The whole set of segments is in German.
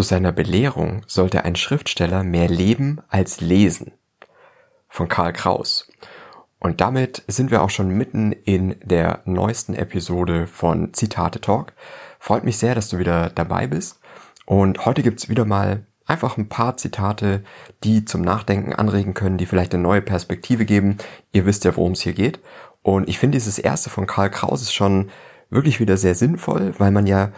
Zu seiner Belehrung sollte ein Schriftsteller mehr leben als lesen. Von Karl Kraus. Und damit sind wir auch schon mitten in der neuesten Episode von Zitate Talk. Freut mich sehr, dass du wieder dabei bist. Und heute gibt's wieder mal einfach ein paar Zitate, die zum Nachdenken anregen können, die vielleicht eine neue Perspektive geben. Ihr wisst ja, worum es hier geht. Und ich finde dieses erste von Karl Kraus ist schon wirklich wieder sehr sinnvoll, weil man ja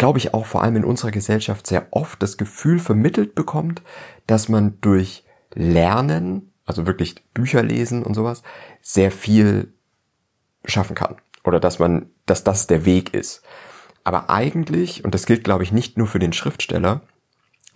glaube ich, auch vor allem in unserer Gesellschaft sehr oft das Gefühl vermittelt bekommt, dass man durch Lernen, also wirklich Bücher lesen und sowas, sehr viel schaffen kann. Oder dass man, dass das der Weg ist. Aber eigentlich, und das gilt, glaube ich, nicht nur für den Schriftsteller,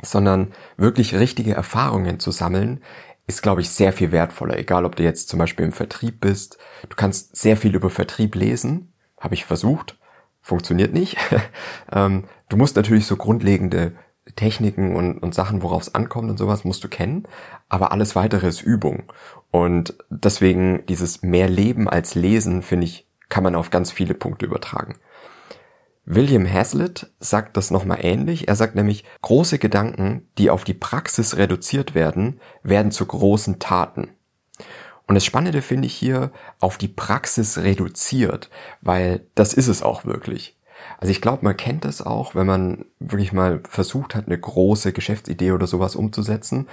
sondern wirklich richtige Erfahrungen zu sammeln, ist, glaube ich, sehr viel wertvoller. Egal, ob du jetzt zum Beispiel im Vertrieb bist. Du kannst sehr viel über Vertrieb lesen. Habe ich versucht funktioniert nicht. ähm, du musst natürlich so grundlegende Techniken und, und Sachen, worauf es ankommt und sowas, musst du kennen, aber alles weitere ist Übung. Und deswegen dieses mehr Leben als Lesen, finde ich, kann man auf ganz viele Punkte übertragen. William Hazlitt sagt das nochmal ähnlich. Er sagt nämlich, große Gedanken, die auf die Praxis reduziert werden, werden zu großen Taten. Und das Spannende finde ich hier auf die Praxis reduziert, weil das ist es auch wirklich. Also ich glaube, man kennt das auch, wenn man wirklich mal versucht hat, eine große Geschäftsidee oder sowas umzusetzen.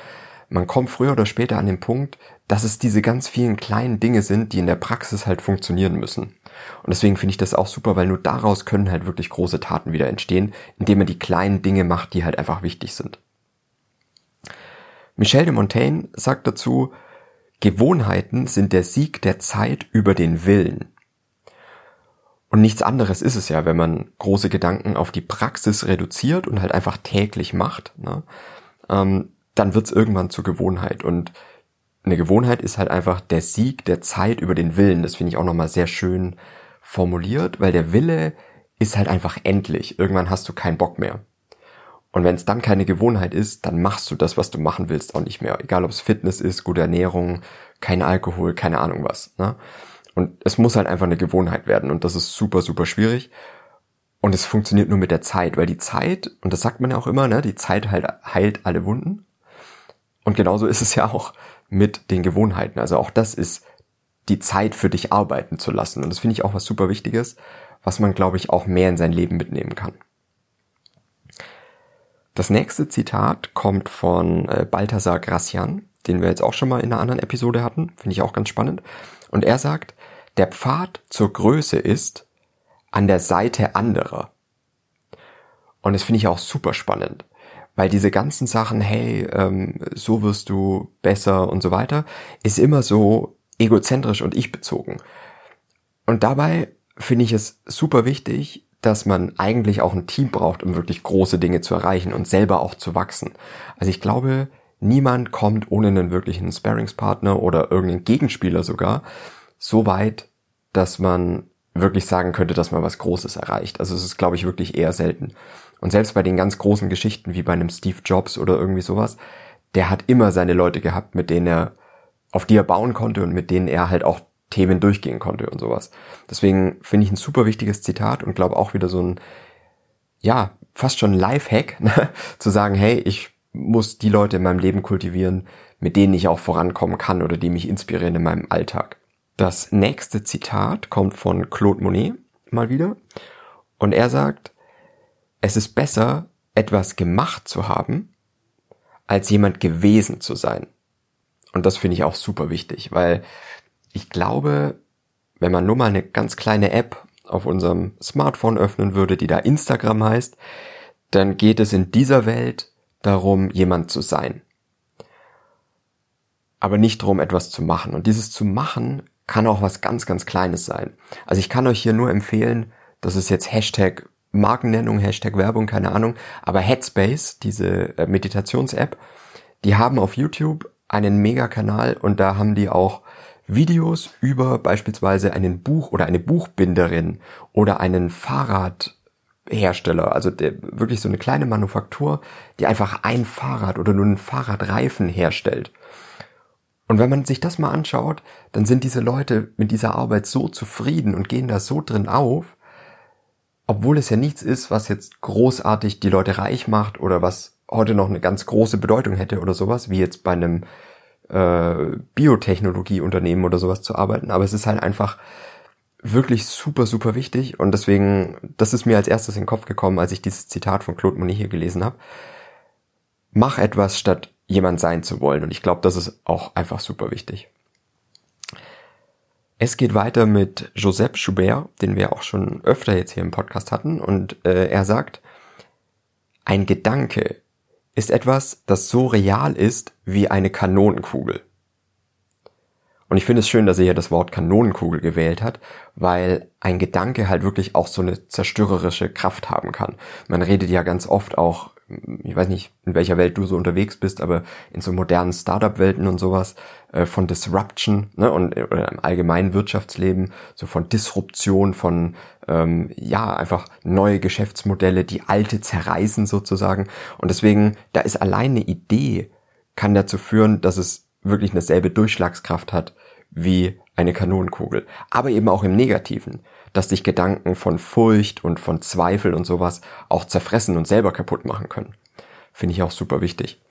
Man kommt früher oder später an den Punkt, dass es diese ganz vielen kleinen Dinge sind, die in der Praxis halt funktionieren müssen. Und deswegen finde ich das auch super, weil nur daraus können halt wirklich große Taten wieder entstehen, indem man die kleinen Dinge macht, die halt einfach wichtig sind. Michel de Montaigne sagt dazu, Gewohnheiten sind der Sieg der Zeit über den Willen. Und nichts anderes ist es ja, wenn man große Gedanken auf die Praxis reduziert und halt einfach täglich macht, ne? ähm, dann wird's irgendwann zur Gewohnheit. Und eine Gewohnheit ist halt einfach der Sieg der Zeit über den Willen. Das finde ich auch nochmal sehr schön formuliert, weil der Wille ist halt einfach endlich. Irgendwann hast du keinen Bock mehr. Und wenn es dann keine Gewohnheit ist, dann machst du das, was du machen willst, auch nicht mehr. Egal ob es Fitness ist, gute Ernährung, kein Alkohol, keine Ahnung was. Ne? Und es muss halt einfach eine Gewohnheit werden. Und das ist super, super schwierig. Und es funktioniert nur mit der Zeit, weil die Zeit, und das sagt man ja auch immer, ne, die Zeit halt heilt alle Wunden. Und genauso ist es ja auch mit den Gewohnheiten. Also auch das ist die Zeit für dich arbeiten zu lassen. Und das finde ich auch was super Wichtiges, was man, glaube ich, auch mehr in sein Leben mitnehmen kann. Das nächste Zitat kommt von äh, Balthasar Gracian, den wir jetzt auch schon mal in einer anderen Episode hatten, finde ich auch ganz spannend. Und er sagt, der Pfad zur Größe ist an der Seite anderer. Und das finde ich auch super spannend, weil diese ganzen Sachen, hey, ähm, so wirst du besser und so weiter, ist immer so egozentrisch und ich bezogen. Und dabei finde ich es super wichtig, dass man eigentlich auch ein Team braucht, um wirklich große Dinge zu erreichen und selber auch zu wachsen. Also ich glaube, niemand kommt ohne einen wirklichen Sparingspartner oder irgendeinen Gegenspieler sogar so weit, dass man wirklich sagen könnte, dass man was Großes erreicht. Also es ist, glaube ich, wirklich eher selten. Und selbst bei den ganz großen Geschichten wie bei einem Steve Jobs oder irgendwie sowas, der hat immer seine Leute gehabt, mit denen er, auf die er bauen konnte und mit denen er halt auch Themen durchgehen konnte und sowas. Deswegen finde ich ein super wichtiges Zitat und glaube auch wieder so ein, ja, fast schon Lifehack, ne? zu sagen, hey, ich muss die Leute in meinem Leben kultivieren, mit denen ich auch vorankommen kann oder die mich inspirieren in meinem Alltag. Das nächste Zitat kommt von Claude Monet mal wieder und er sagt, es ist besser, etwas gemacht zu haben, als jemand gewesen zu sein. Und das finde ich auch super wichtig, weil ich glaube, wenn man nur mal eine ganz kleine App auf unserem Smartphone öffnen würde, die da Instagram heißt, dann geht es in dieser Welt darum, jemand zu sein. Aber nicht darum, etwas zu machen. Und dieses zu machen kann auch was ganz, ganz Kleines sein. Also ich kann euch hier nur empfehlen, das ist jetzt Hashtag Markennennung, Hashtag Werbung, keine Ahnung, aber Headspace, diese äh, Meditations-App, die haben auf YouTube einen Mega-Kanal und da haben die auch Videos über beispielsweise einen Buch oder eine Buchbinderin oder einen Fahrradhersteller, also der, wirklich so eine kleine Manufaktur, die einfach ein Fahrrad oder nur einen Fahrradreifen herstellt. Und wenn man sich das mal anschaut, dann sind diese Leute mit dieser Arbeit so zufrieden und gehen da so drin auf, obwohl es ja nichts ist, was jetzt großartig die Leute reich macht oder was heute noch eine ganz große Bedeutung hätte oder sowas, wie jetzt bei einem äh, Biotechnologieunternehmen oder sowas zu arbeiten. Aber es ist halt einfach wirklich super, super wichtig und deswegen, das ist mir als erstes in den Kopf gekommen, als ich dieses Zitat von Claude Monet hier gelesen habe. Mach etwas, statt jemand sein zu wollen und ich glaube, das ist auch einfach super wichtig. Es geht weiter mit Joseph Schubert, den wir auch schon öfter jetzt hier im Podcast hatten und äh, er sagt, ein Gedanke ist etwas, das so real ist wie eine Kanonenkugel. Und ich finde es schön, dass er hier das Wort Kanonenkugel gewählt hat, weil ein Gedanke halt wirklich auch so eine zerstörerische Kraft haben kann. Man redet ja ganz oft auch, ich weiß nicht, in welcher Welt du so unterwegs bist, aber in so modernen Startup-Welten und sowas, äh, von Disruption ne, und oder im allgemeinen Wirtschaftsleben, so von Disruption, von ähm, ja, einfach neue Geschäftsmodelle, die alte zerreißen sozusagen. Und deswegen, da ist allein eine Idee, kann dazu führen, dass es wirklich eine selbe Durchschlagskraft hat wie eine Kanonenkugel. Aber eben auch im Negativen, dass dich Gedanken von Furcht und von Zweifel und sowas auch zerfressen und selber kaputt machen können. Finde ich auch super wichtig.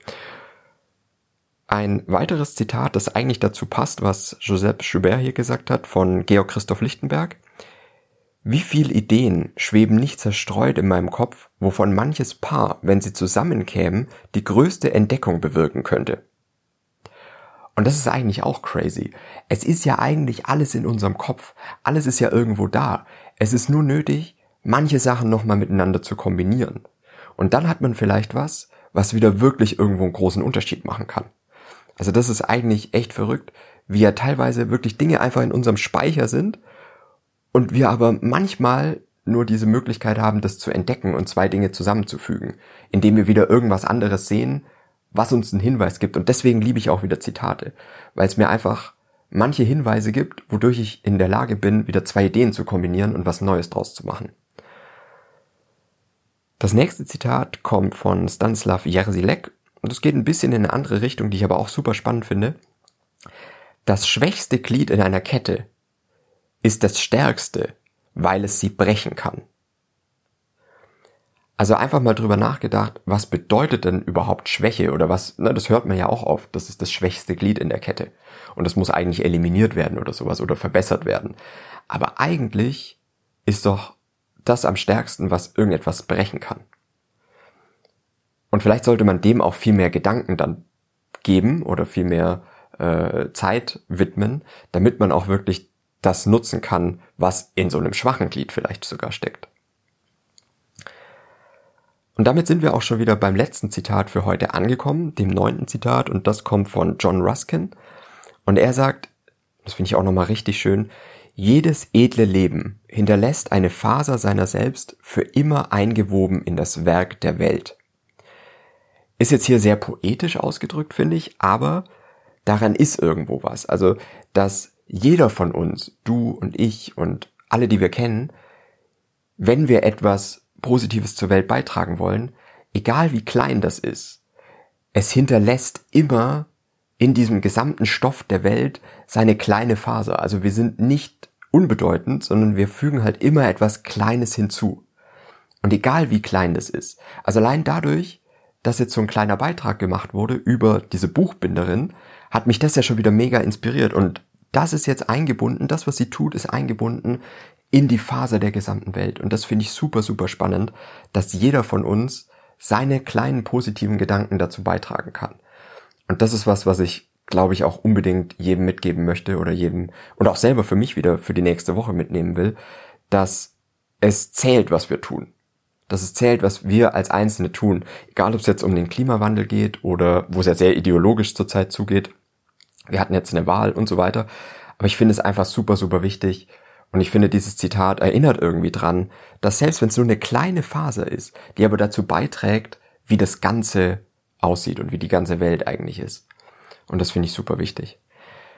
Ein weiteres Zitat, das eigentlich dazu passt, was Joseph Schubert hier gesagt hat, von Georg Christoph Lichtenberg. Wie viele Ideen schweben nicht zerstreut in meinem Kopf, wovon manches Paar, wenn sie zusammenkämen, die größte Entdeckung bewirken könnte. Und das ist eigentlich auch crazy. Es ist ja eigentlich alles in unserem Kopf. Alles ist ja irgendwo da. Es ist nur nötig, manche Sachen nochmal miteinander zu kombinieren. Und dann hat man vielleicht was, was wieder wirklich irgendwo einen großen Unterschied machen kann. Also das ist eigentlich echt verrückt, wie ja teilweise wirklich Dinge einfach in unserem Speicher sind und wir aber manchmal nur diese Möglichkeit haben, das zu entdecken und zwei Dinge zusammenzufügen, indem wir wieder irgendwas anderes sehen, was uns einen Hinweis gibt. Und deswegen liebe ich auch wieder Zitate, weil es mir einfach manche Hinweise gibt, wodurch ich in der Lage bin, wieder zwei Ideen zu kombinieren und was Neues draus zu machen. Das nächste Zitat kommt von Stanislav Jerzilek und es geht ein bisschen in eine andere Richtung, die ich aber auch super spannend finde. Das schwächste Glied in einer Kette ist das stärkste, weil es sie brechen kann. Also einfach mal drüber nachgedacht, was bedeutet denn überhaupt Schwäche oder was, na, das hört man ja auch oft, das ist das schwächste Glied in der Kette. Und das muss eigentlich eliminiert werden oder sowas oder verbessert werden. Aber eigentlich ist doch das am stärksten, was irgendetwas brechen kann. Und vielleicht sollte man dem auch viel mehr Gedanken dann geben oder viel mehr äh, Zeit widmen, damit man auch wirklich das nutzen kann, was in so einem schwachen Glied vielleicht sogar steckt. Und damit sind wir auch schon wieder beim letzten Zitat für heute angekommen, dem neunten Zitat, und das kommt von John Ruskin. Und er sagt, das finde ich auch nochmal richtig schön, jedes edle Leben hinterlässt eine Faser seiner selbst für immer eingewoben in das Werk der Welt. Ist jetzt hier sehr poetisch ausgedrückt, finde ich, aber daran ist irgendwo was. Also, dass jeder von uns, du und ich und alle, die wir kennen, wenn wir etwas Positives zur Welt beitragen wollen, egal wie klein das ist, es hinterlässt immer in diesem gesamten Stoff der Welt seine kleine Faser. Also wir sind nicht unbedeutend, sondern wir fügen halt immer etwas Kleines hinzu. Und egal wie klein das ist. Also allein dadurch, dass jetzt so ein kleiner Beitrag gemacht wurde über diese Buchbinderin, hat mich das ja schon wieder mega inspiriert. Und das ist jetzt eingebunden, das, was sie tut, ist eingebunden in die Faser der gesamten Welt. Und das finde ich super, super spannend, dass jeder von uns seine kleinen positiven Gedanken dazu beitragen kann. Und das ist was, was ich, glaube ich, auch unbedingt jedem mitgeben möchte oder jedem und auch selber für mich wieder für die nächste Woche mitnehmen will, dass es zählt, was wir tun. Dass es zählt, was wir als Einzelne tun. Egal, ob es jetzt um den Klimawandel geht oder wo es ja sehr ideologisch zurzeit zugeht. Wir hatten jetzt eine Wahl und so weiter. Aber ich finde es einfach super, super wichtig, und ich finde, dieses Zitat erinnert irgendwie dran, dass selbst wenn es nur eine kleine Phase ist, die aber dazu beiträgt, wie das Ganze aussieht und wie die ganze Welt eigentlich ist. Und das finde ich super wichtig.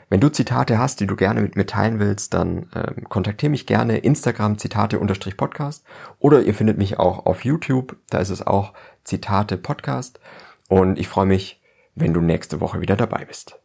Wenn du Zitate hast, die du gerne mit mir teilen willst, dann ähm, kontaktiere mich gerne Instagram Zitate-Podcast oder ihr findet mich auch auf YouTube, da ist es auch Zitate Podcast und ich freue mich, wenn du nächste Woche wieder dabei bist.